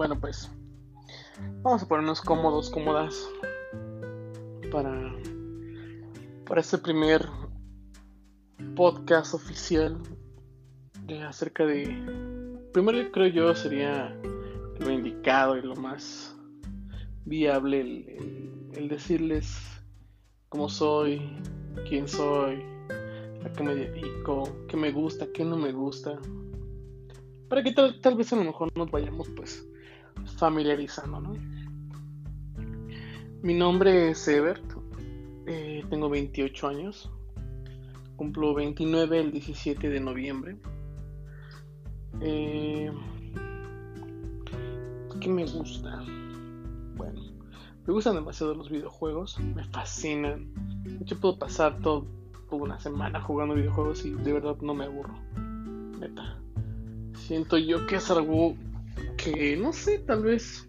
bueno, pues vamos a ponernos cómodos, cómodas para, para este primer podcast oficial acerca de. Primero, creo yo, sería lo indicado y lo más viable el, el decirles cómo soy, quién soy, a qué me dedico, qué me gusta, qué no me gusta. Para que tal, vez a lo mejor nos vayamos pues familiarizando, ¿no? Mi nombre es Ebert, eh, tengo 28 años, cumplo 29 el 17 de noviembre. Eh, ¿Qué me gusta? Bueno, me gustan demasiado los videojuegos, me fascinan. Yo puedo pasar todo una semana jugando videojuegos y de verdad no me aburro. Neta. Siento yo que es algo que, no sé, tal vez...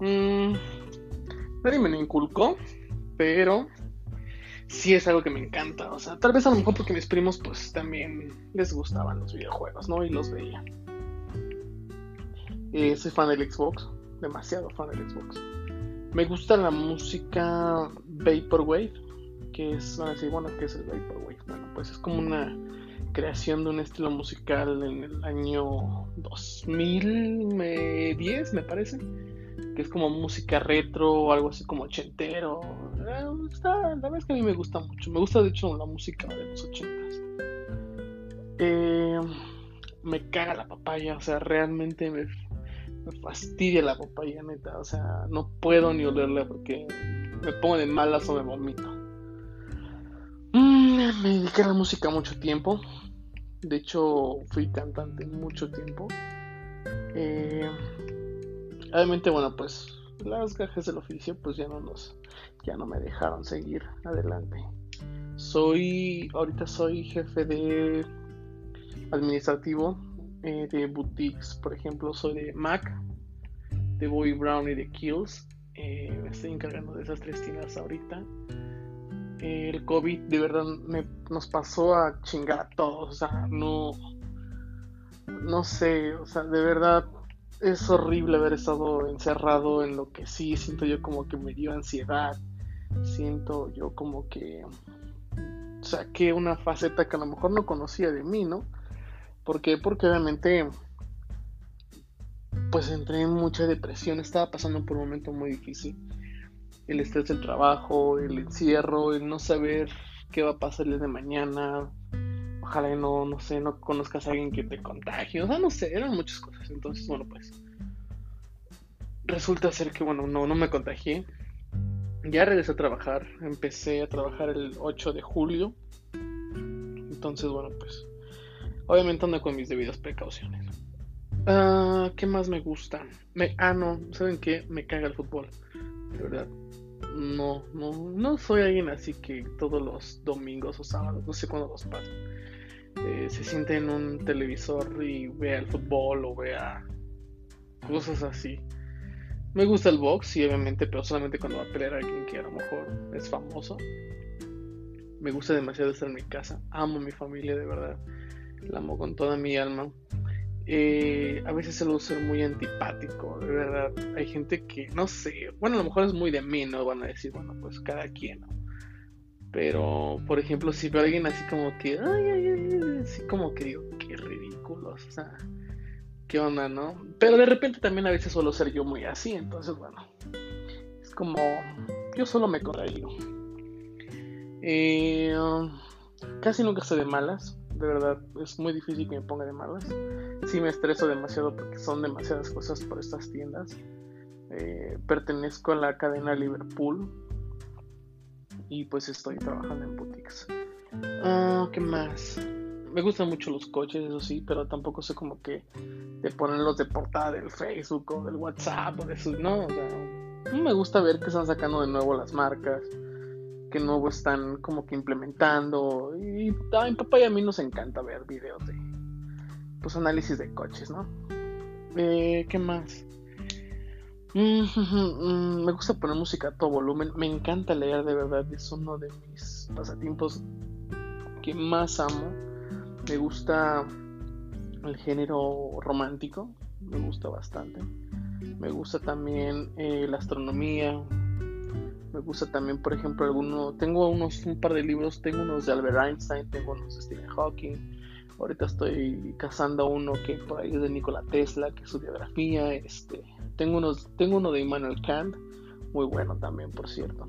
Mmm, nadie me lo inculcó, pero sí es algo que me encanta. O sea, tal vez a lo mejor porque mis primos pues también les gustaban los videojuegos, ¿no? Y los veía. Eh, soy fan del Xbox, demasiado fan del Xbox. Me gusta la música Vaporwave que es, bueno, ¿qué es el Vaporwave? Bueno, pues es como una creación de un estilo musical en el año 2010, me parece, que es como música retro o algo así como ochentero. Eh, la verdad es que a mí me gusta mucho, me gusta de hecho la música de los ochentas. Eh, me caga la papaya, o sea, realmente me, me fastidia la papaya, neta, o sea, no puedo ni olerla porque me pongo de malas o me vomito. Mm, me dediqué a la música mucho tiempo. De hecho, fui cantante mucho tiempo. Eh, obviamente, bueno, pues las gajes del oficio, pues ya no nos, ya no me dejaron seguir adelante. Soy, ahorita soy jefe de administrativo eh, de boutiques, por ejemplo, soy de Mac, de Boy Brown y de Kills. Eh, me estoy encargando de esas tres tiendas ahorita el COVID de verdad nos pasó a chingar a todos, o sea, no, no sé, o sea, de verdad es horrible haber estado encerrado en lo que sí, siento yo como que me dio ansiedad, siento yo como que saqué una faceta que a lo mejor no conocía de mí, ¿no? ¿Por qué? Porque obviamente pues entré en mucha depresión, estaba pasando por un momento muy difícil el estrés del trabajo, el encierro, el no saber qué va a pasar el de mañana. Ojalá no, no sé, no conozcas a alguien que te contagie. O sea, no sé, eran muchas cosas. Entonces, bueno, pues. Resulta ser que, bueno, no, no me contagié. Ya regresé a trabajar. Empecé a trabajar el 8 de julio. Entonces, bueno, pues. Obviamente ando con mis debidas precauciones. Uh, ¿Qué más me gusta? Me, ah, no, ¿saben qué? Me caga el fútbol. De verdad no, no, no soy alguien así que todos los domingos o sábados, no sé cuándo los pasan, eh, se siente en un televisor y vea el fútbol o vea cosas así. Me gusta el box, sí, obviamente, pero solamente cuando va a pelear a alguien que a lo mejor es famoso. Me gusta demasiado estar en mi casa. Amo a mi familia, de verdad. La amo con toda mi alma. Eh, a veces suelo ser muy antipático, de verdad. Hay gente que, no sé, bueno, a lo mejor es muy de mí, ¿no? Van a decir, bueno, pues cada quien, ¿no? Pero, por ejemplo, si veo a alguien así como que, ay, ay, ay, así como que digo, qué ridículos, o sea, qué onda, ¿no? Pero de repente también a veces suelo ser yo muy así, entonces, bueno, es como, yo solo me corrijo. Eh, casi nunca estoy de malas, de verdad, es muy difícil que me ponga de malas sí me estreso demasiado porque son demasiadas cosas por estas tiendas. Eh, pertenezco a la cadena Liverpool y pues estoy trabajando en boutiques. Ah, ¿Qué más? Me gustan mucho los coches, eso sí, pero tampoco sé como que de ponerlos de portada del Facebook o del WhatsApp o de eso. No, o sea, me gusta ver que están sacando de nuevo las marcas, que nuevo están como que implementando. Y a mi papá y a mí nos encanta ver videos de pues análisis de coches, ¿no? Eh, ¿Qué más? Mm, me gusta poner música a todo volumen. Me encanta leer, de verdad. Es uno de mis pasatiempos que más amo. Me gusta el género romántico. me gusta bastante. Me gusta también eh, la astronomía. Me gusta también, por ejemplo, alguno. Tengo unos un par de libros. Tengo unos de Albert Einstein, tengo unos de Stephen Hawking. Ahorita estoy cazando uno que por ahí es de Nikola Tesla, que es su biografía. Este, tengo unos, tengo uno de Immanuel Kant, muy bueno también, por cierto.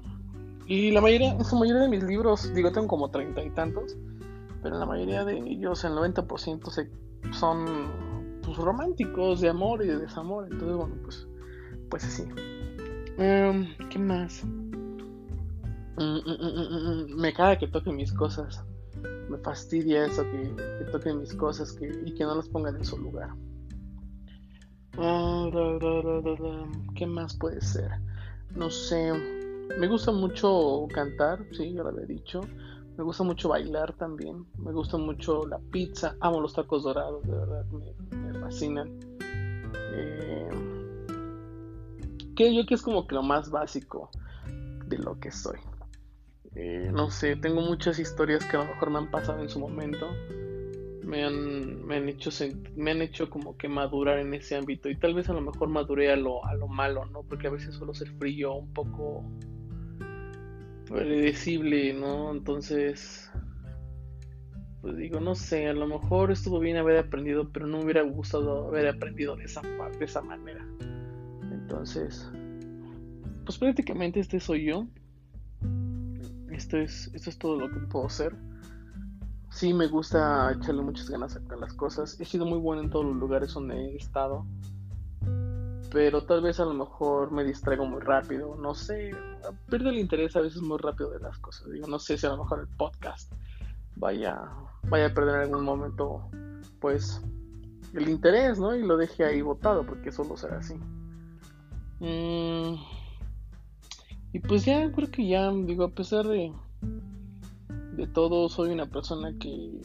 Y la mayoría, en su mayoría de mis libros, digo, tengo como treinta y tantos, pero la mayoría de ellos, el 90% se, son pues, románticos, de amor y de desamor. Entonces, bueno, pues, pues así. Em, ¿Qué más? Mm, mm, mm, me caga que toquen mis cosas. Me fastidia eso, que, que toquen mis cosas que, y que no las pongan en su lugar. Ah, ¿Qué más puede ser? No sé. Me gusta mucho cantar, sí, ya lo había dicho. Me gusta mucho bailar también. Me gusta mucho la pizza. Amo los tacos dorados, de verdad, me, fascinan. Eh, que yo que es como que lo más básico de lo que soy. Eh, no sé, tengo muchas historias que a lo mejor me han pasado en su momento. Me han, me han hecho me han hecho como que madurar en ese ámbito y tal vez a lo mejor maduré a lo, a lo malo, ¿no? Porque a veces suelo ser frío, un poco predecible, ¿no? Entonces, pues digo, no sé, a lo mejor estuvo bien haber aprendido, pero no hubiera gustado haber aprendido de esa, de esa manera. Entonces, pues prácticamente este soy yo. Esto es, esto es todo lo que puedo hacer. Sí, me gusta echarle muchas ganas a las cosas. He sido muy bueno en todos los lugares donde he estado pero tal vez a lo mejor me distraigo muy rápido, no sé, pierdo el interés a veces muy rápido de las cosas. Digo, no sé si a lo mejor el podcast vaya, vaya a perder en algún momento, pues, el interés, ¿no? Y lo deje ahí botado, porque solo será así. Mm, y pues ya, creo que ya, digo, a pesar de, de todo, soy una persona que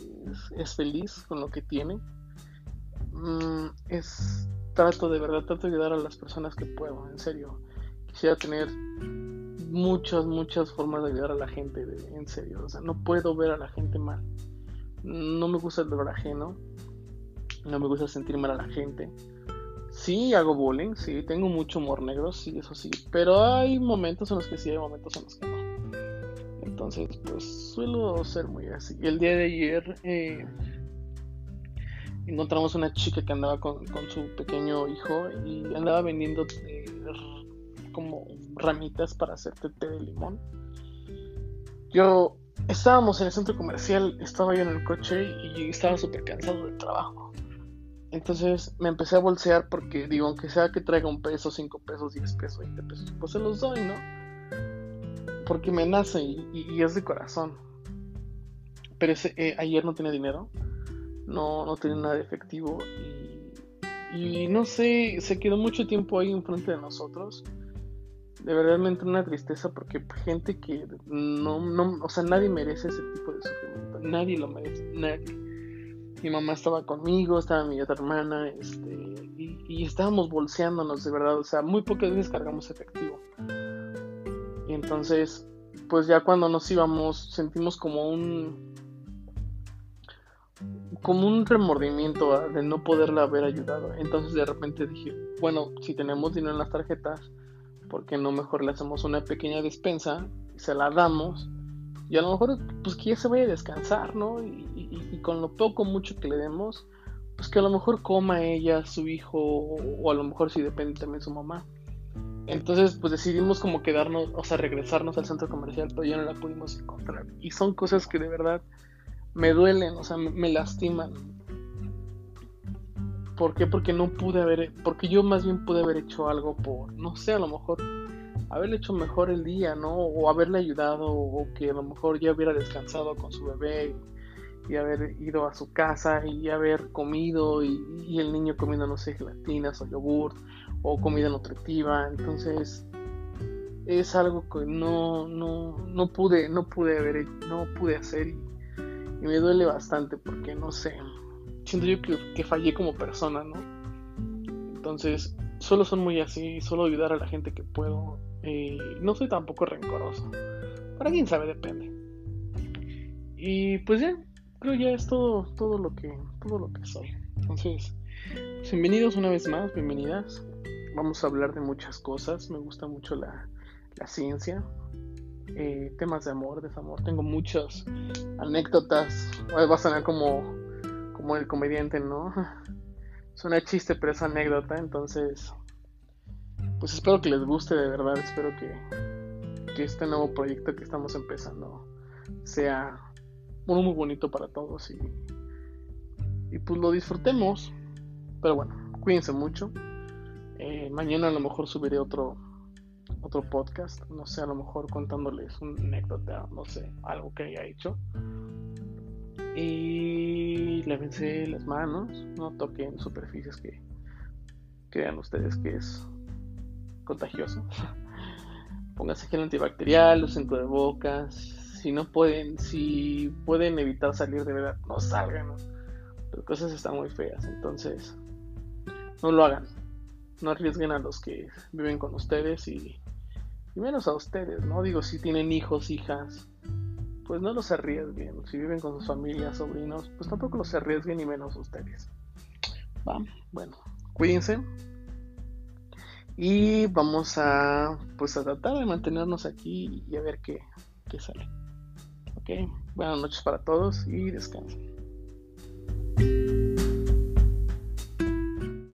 es, feliz con lo que tiene. Mm, es trato de verdad, trato de ayudar a las personas que puedo, en serio. Quisiera tener muchas, muchas formas de ayudar a la gente, en serio. O sea, no puedo ver a la gente mal. No me gusta el dolor ajeno. No me gusta sentir mal a la gente. Sí, hago bullying, sí, tengo mucho humor negro, sí, eso sí. Pero hay momentos en los que sí, hay momentos en los que no. Entonces, pues suelo ser muy así. El día de ayer eh, encontramos una chica que andaba con, su pequeño hijo y andaba vendiendo eh, como ramitas para hacerte té de limón. Yo estábamos en el centro comercial, estaba yo en el coche y estaba súper cansado del trabajo. Entonces me empecé a bolsear porque digo, aunque sea que traiga un peso, cinco pesos, diez pesos, veinte pesos, pues se los doy, ¿no? Porque me nace y, es de corazón. Pero eh, ayer no tenía dinero no, no tenía nada efectivo y, no sé, se quedó mucho tiempo ahí enfrente de nosotros. De verdad me entró una tristeza porque gente que no, no, o sea, nadie merece ese tipo de sufrimiento, nadie lo merece, nadie. Mi mamá estaba conmigo, estaba mi otra hermana, este, y, y estábamos bolseándonos de verdad, o sea, muy pocas veces cargamos efectivo. Y entonces, pues ya cuando nos íbamos, sentimos como un, como un remordimiento de no poderla haber ayudado. Entonces de repente dije, bueno, si tenemos dinero en las tarjetas, ¿por qué no mejor le hacemos una pequeña despensa? Se la damos y a lo mejor pues que ya se vaya a descansar, ¿no? Y, con lo poco, mucho que le demos, pues que a lo mejor coma ella, su hijo, o, a lo mejor si depende también su mamá. Entonces, pues decidimos como quedarnos, o sea, regresarnos al centro comercial, pero ya no la pudimos encontrar. Y son cosas que de verdad me duelen, o sea, me, lastiman. ¿Por qué? Porque no pude haber, porque yo más bien pude haber hecho algo por, no sé, a lo mejor haberle hecho mejor el día, ¿no? O haberle ayudado, o que a lo mejor ya hubiera descansado con su bebé y, haber ido a su casa y haber comido y, el niño comiendo, no sé, gelatinas o yogur o comida nutritiva. Entonces, es algo que no, no, no pude, no pude haber, no pude hacer y y me duele bastante porque no sé, siento yo que, fallé como persona, ¿no? Entonces, solo son muy así, solo ayudar a la gente que puedo. Y no soy tampoco rencoroso. Para quién sabe, depende. Y pues ya, creo ya es todo, todo lo que, todo lo que soy. Entonces, Pues bienvenidos una vez más, bienvenidas. Vamos a hablar de muchas cosas. Me gusta mucho la, la ciencia, eh, temas de amor, desamor. Tengo muchas anécdotas. Va a sonar como, como el comediante, ¿no? Suena chiste, pero es anécdota. Entonces, pues espero que les guste de verdad. Espero que, que este nuevo proyecto que estamos empezando sea uno muy bonito para todos y, y pues lo disfrutemos. Pero bueno, cuídense mucho. Eh, mañana a lo mejor subiré otro otro podcast, no sé, a lo mejor contándoles una anécdota, no sé, algo que haya hecho. Y lévense las manos, no toquen superficies que crean ustedes que es contagioso. Pónganse gel antibacterial, usen cubrebocas. Si no pueden, si pueden evitar salir de verdad, no salgan. Las cosas están muy feas, entonces no lo hagan. No arriesguen a los que viven con ustedes y y menos a ustedes, ¿no? Digo, si tienen hijos, hijas, pues no los arriesguen. Si viven con sus familias, sobrinos, pues tampoco los arriesguen y menos ustedes. Va, bueno, cuídense. Y vamos a, pues a tratar de mantenernos aquí y a ver qué, qué sale. Ok, buenas noches para todos y descansen.